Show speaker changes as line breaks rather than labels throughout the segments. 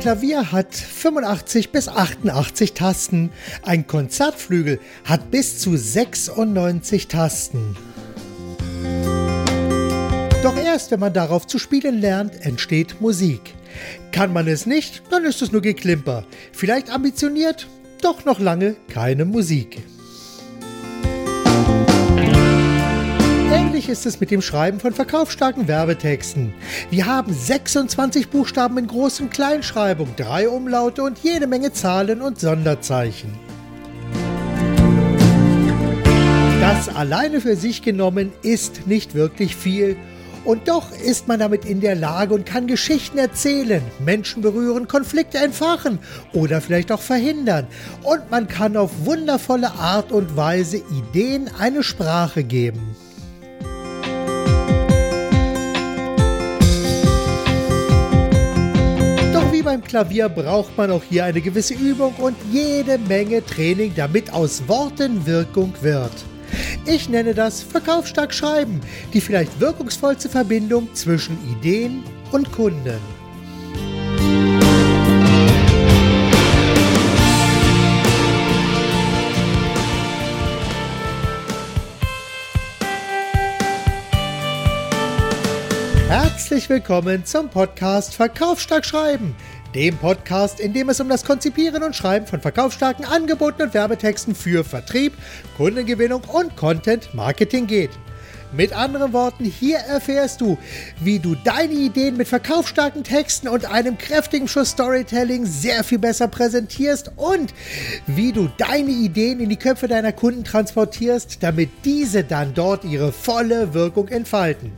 Klavier hat 85 bis 88 Tasten. Ein Konzertflügel hat bis zu 96 Tasten. Doch erst wenn man darauf zu spielen lernt, entsteht Musik. Kann man es nicht, dann ist es nur Geklimper. Vielleicht ambitioniert, doch noch lange keine Musik. Ähnlich ist es mit dem Schreiben von verkaufsstarken Werbetexten. Wir haben 26 Buchstaben in Groß- und Kleinschreibung, drei Umlaute und jede Menge Zahlen und Sonderzeichen. Das alleine für sich genommen ist nicht wirklich viel und doch ist man damit in der Lage und kann Geschichten erzählen, Menschen berühren, Konflikte entfachen oder vielleicht auch verhindern. Und man kann auf wundervolle Art und Weise Ideen eine Sprache geben. Beim Klavier braucht man auch hier eine gewisse Übung und jede Menge Training, damit aus Worten Wirkung wird. Ich nenne das Verkaufsstark Schreiben, die vielleicht wirkungsvollste Verbindung zwischen Ideen und Kunden. Herzlich willkommen zum Podcast Verkaufsstark Schreiben dem Podcast, in dem es um das Konzipieren und Schreiben von verkaufsstarken Angeboten und Werbetexten für Vertrieb, Kundengewinnung und Content Marketing geht. Mit anderen Worten, hier erfährst du, wie du deine Ideen mit verkaufsstarken Texten und einem kräftigen Schuss Storytelling sehr viel besser präsentierst und wie du deine Ideen in die Köpfe deiner Kunden transportierst, damit diese dann dort ihre volle Wirkung entfalten.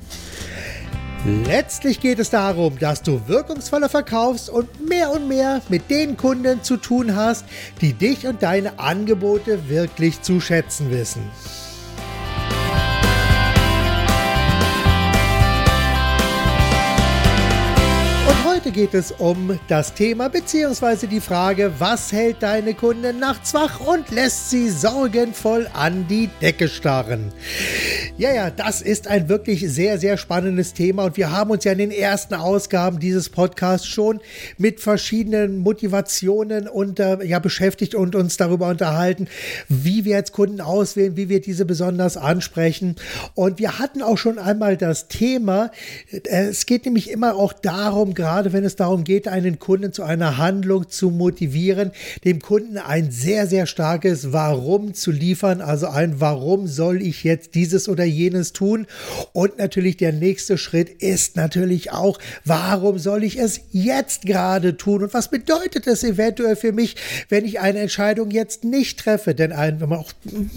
Letztlich geht es darum, dass du wirkungsvoller verkaufst und mehr und mehr mit den Kunden zu tun hast, die dich und deine Angebote wirklich zu schätzen wissen. Geht es um das Thema bzw. die Frage, was hält deine Kunden nachts wach und lässt sie sorgenvoll an die Decke starren. Ja, ja, das ist ein wirklich sehr, sehr spannendes Thema und wir haben uns ja in den ersten Ausgaben dieses Podcasts schon mit verschiedenen Motivationen und äh, ja beschäftigt und uns darüber unterhalten, wie wir jetzt Kunden auswählen, wie wir diese besonders ansprechen. Und wir hatten auch schon einmal das Thema, äh, es geht nämlich immer auch darum, gerade wenn es darum geht, einen Kunden zu einer Handlung zu motivieren, dem Kunden ein sehr, sehr starkes Warum zu liefern, also ein Warum soll ich jetzt dieses oder jenes tun. Und natürlich der nächste Schritt ist natürlich auch, warum soll ich es jetzt gerade tun und was bedeutet es eventuell für mich, wenn ich eine Entscheidung jetzt nicht treffe? Denn ein, auch,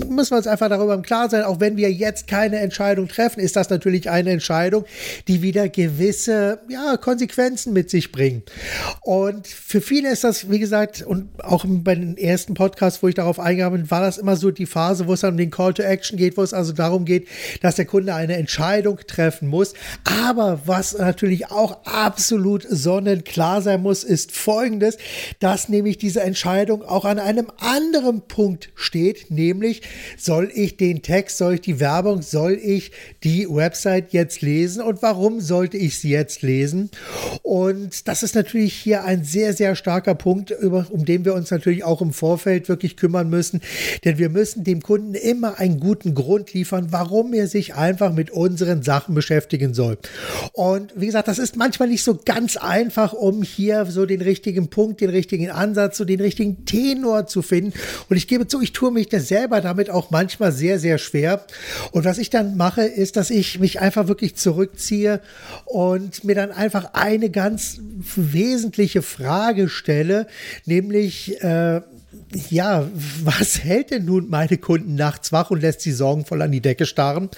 müssen wir uns einfach darüber im Klaren sein, auch wenn wir jetzt keine Entscheidung treffen, ist das natürlich eine Entscheidung, die wieder gewisse ja, Konsequenzen mit mit sich bringen. Und für viele ist das, wie gesagt, und auch bei den ersten Podcasts, wo ich darauf eingegangen bin, war das immer so die Phase, wo es dann um den Call to Action geht, wo es also darum geht, dass der Kunde eine Entscheidung treffen muss. Aber was natürlich auch absolut sonnenklar sein muss, ist folgendes, dass nämlich diese Entscheidung auch an einem anderen Punkt steht, nämlich soll ich den Text, soll ich die Werbung, soll ich die Website jetzt lesen und warum sollte ich sie jetzt lesen? Und und das ist natürlich hier ein sehr, sehr starker Punkt, um den wir uns natürlich auch im Vorfeld wirklich kümmern müssen. Denn wir müssen dem Kunden immer einen guten Grund liefern, warum er sich einfach mit unseren Sachen beschäftigen soll. Und wie gesagt, das ist manchmal nicht so ganz einfach, um hier so den richtigen Punkt, den richtigen Ansatz, so den richtigen Tenor zu finden. Und ich gebe zu, ich tue mich das selber damit auch manchmal sehr, sehr schwer. Und was ich dann mache, ist, dass ich mich einfach wirklich zurückziehe und mir dann einfach eine ganz wesentliche Frage stelle, nämlich äh, ja, was hält denn nun meine Kunden nachts wach und lässt sie sorgenvoll an die Decke starren?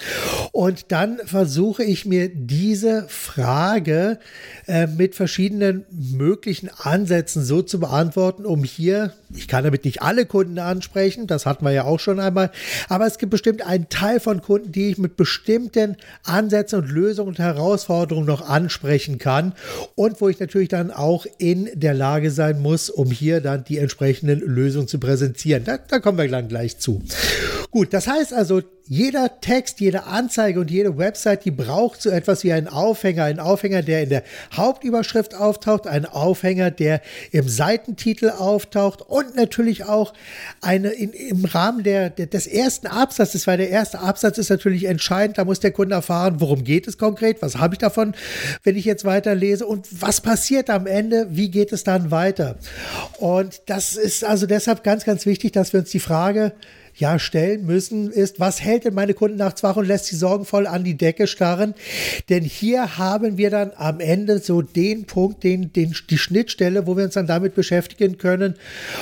Und dann versuche ich mir diese Frage äh, mit verschiedenen möglichen Ansätzen so zu beantworten, um hier, ich kann damit nicht alle Kunden ansprechen, das hatten wir ja auch schon einmal, aber es gibt bestimmt einen Teil von Kunden, die ich mit bestimmten Ansätzen und Lösungen und Herausforderungen noch ansprechen kann und wo ich natürlich dann auch in der Lage sein muss, um hier dann die entsprechenden Lösungen zu präsentieren. Da, da kommen wir dann gleich zu. Gut, das heißt also, jeder Text, jede Anzeige und jede Website, die braucht so etwas wie einen Aufhänger. Ein Aufhänger, der in der Hauptüberschrift auftaucht, ein Aufhänger, der im Seitentitel auftaucht und natürlich auch eine in, im Rahmen der, der, des ersten Absatzes, weil der erste Absatz ist natürlich entscheidend. Da muss der Kunde erfahren, worum geht es konkret, was habe ich davon, wenn ich jetzt weiterlese und was passiert am Ende, wie geht es dann weiter. Und das ist also deshalb ganz, ganz wichtig, dass wir uns die Frage ja stellen müssen, ist, was hält denn meine Kunden nachts wach und lässt sie sorgenvoll an die Decke starren? Denn hier haben wir dann am Ende so den Punkt, den, den, die Schnittstelle, wo wir uns dann damit beschäftigen können,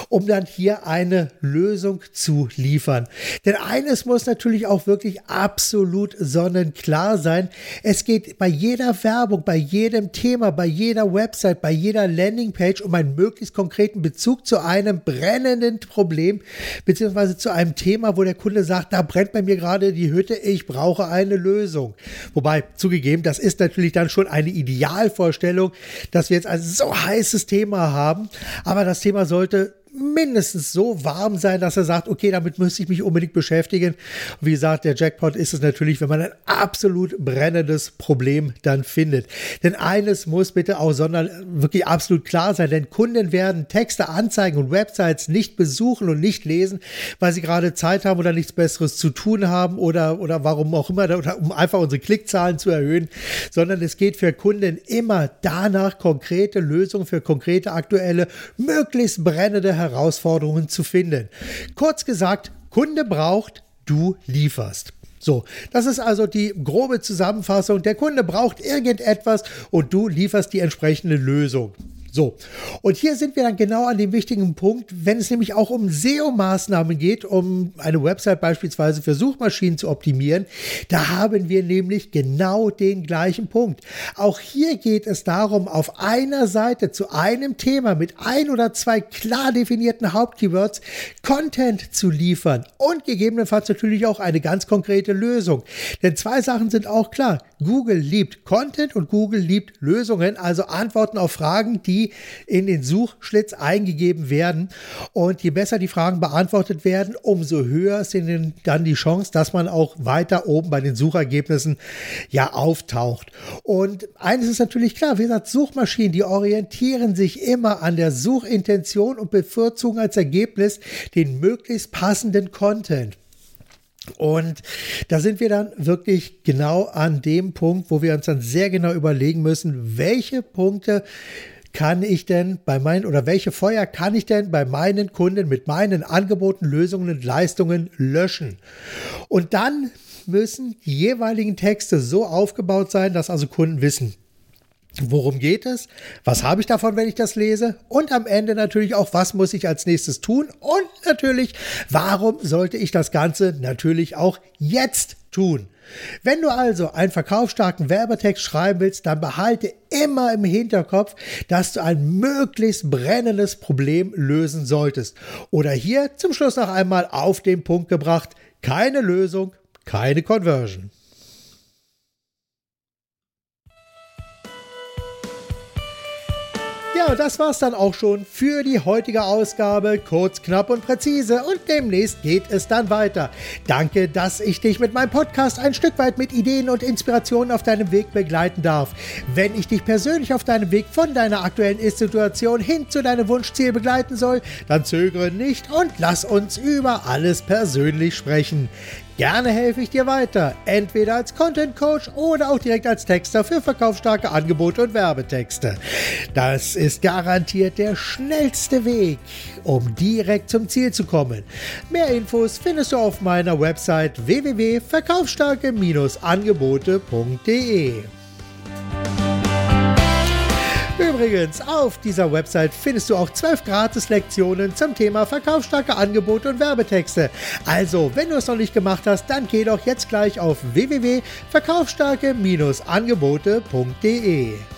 um dann hier eine Lösung zu liefern. Denn eines muss natürlich auch wirklich absolut sonnenklar sein. Es geht bei jeder Werbung, bei jedem Thema, bei jeder Website, bei jeder Landingpage um einen möglichst konkreten Bezug zu einem brennenden Problem beziehungsweise zu einem Thema Thema, wo der Kunde sagt, da brennt bei mir gerade die Hütte, ich brauche eine Lösung. Wobei, zugegeben, das ist natürlich dann schon eine Idealvorstellung, dass wir jetzt ein so heißes Thema haben, aber das Thema sollte mindestens so warm sein, dass er sagt, okay, damit müsste ich mich unbedingt beschäftigen. wie gesagt, der Jackpot ist es natürlich, wenn man ein absolut brennendes Problem dann findet. Denn eines muss bitte auch sondern wirklich absolut klar sein, denn Kunden werden Texte, Anzeigen und Websites nicht besuchen und nicht lesen, weil sie gerade Zeit haben oder nichts Besseres zu tun haben oder, oder warum auch immer, oder um einfach unsere Klickzahlen zu erhöhen, sondern es geht für Kunden immer danach, konkrete Lösungen für konkrete aktuelle, möglichst brennende Herausforderungen Herausforderungen zu finden. Kurz gesagt, Kunde braucht, du lieferst. So, das ist also die grobe Zusammenfassung. Der Kunde braucht irgendetwas und du lieferst die entsprechende Lösung. So, und hier sind wir dann genau an dem wichtigen Punkt, wenn es nämlich auch um SEO-Maßnahmen geht, um eine Website beispielsweise für Suchmaschinen zu optimieren. Da haben wir nämlich genau den gleichen Punkt. Auch hier geht es darum, auf einer Seite zu einem Thema mit ein oder zwei klar definierten Hauptkeywords Content zu liefern und gegebenenfalls natürlich auch eine ganz konkrete Lösung. Denn zwei Sachen sind auch klar. Google liebt Content und Google liebt Lösungen, also Antworten auf Fragen, die in den Suchschlitz eingegeben werden. Und je besser die Fragen beantwortet werden, umso höher sind dann die Chance, dass man auch weiter oben bei den Suchergebnissen ja auftaucht. Und eines ist natürlich klar, wie gesagt, Suchmaschinen, die orientieren sich immer an der Suchintention und bevorzugen als Ergebnis den möglichst passenden Content. Und da sind wir dann wirklich genau an dem Punkt, wo wir uns dann sehr genau überlegen müssen, welche Punkte kann ich denn bei meinen oder welche Feuer kann ich denn bei meinen Kunden mit meinen Angeboten, Lösungen und Leistungen löschen? Und dann müssen die jeweiligen Texte so aufgebaut sein, dass also Kunden wissen, Worum geht es? Was habe ich davon, wenn ich das lese? Und am Ende natürlich auch, was muss ich als nächstes tun? Und natürlich, warum sollte ich das Ganze natürlich auch jetzt tun? Wenn du also einen verkaufsstarken Werbetext schreiben willst, dann behalte immer im Hinterkopf, dass du ein möglichst brennendes Problem lösen solltest. Oder hier zum Schluss noch einmal auf den Punkt gebracht, keine Lösung, keine Conversion. Ja, das war's dann auch schon für die heutige Ausgabe. Kurz, knapp und präzise. Und demnächst geht es dann weiter. Danke, dass ich dich mit meinem Podcast ein Stück weit mit Ideen und Inspirationen auf deinem Weg begleiten darf. Wenn ich dich persönlich auf deinem Weg von deiner aktuellen Ist-Situation hin zu deinem Wunschziel begleiten soll, dann zögere nicht und lass uns über alles persönlich sprechen. Gerne helfe ich dir weiter, entweder als Content Coach oder auch direkt als Texter für verkaufsstarke Angebote und Werbetexte. Das ist garantiert der schnellste Weg, um direkt zum Ziel zu kommen. Mehr Infos findest du auf meiner Website www.verkaufsstarke-angebote.de. Übrigens, auf dieser Website findest du auch zwölf Gratis-Lektionen zum Thema verkaufsstarke Angebote und Werbetexte. Also, wenn du es noch nicht gemacht hast, dann geh doch jetzt gleich auf www.verkaufsstarke-angebote.de.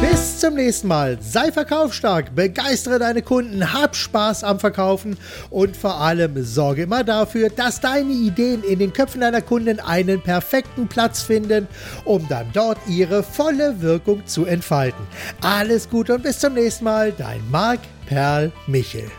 Bis zum nächsten Mal. Sei verkaufsstark, begeistere deine Kunden, hab Spaß am Verkaufen und vor allem sorge immer dafür, dass deine Ideen in den Köpfen deiner Kunden einen perfekten Platz finden, um dann dort ihre volle Wirkung zu entfalten. Alles Gute und bis zum nächsten Mal. Dein Marc Perl Michel.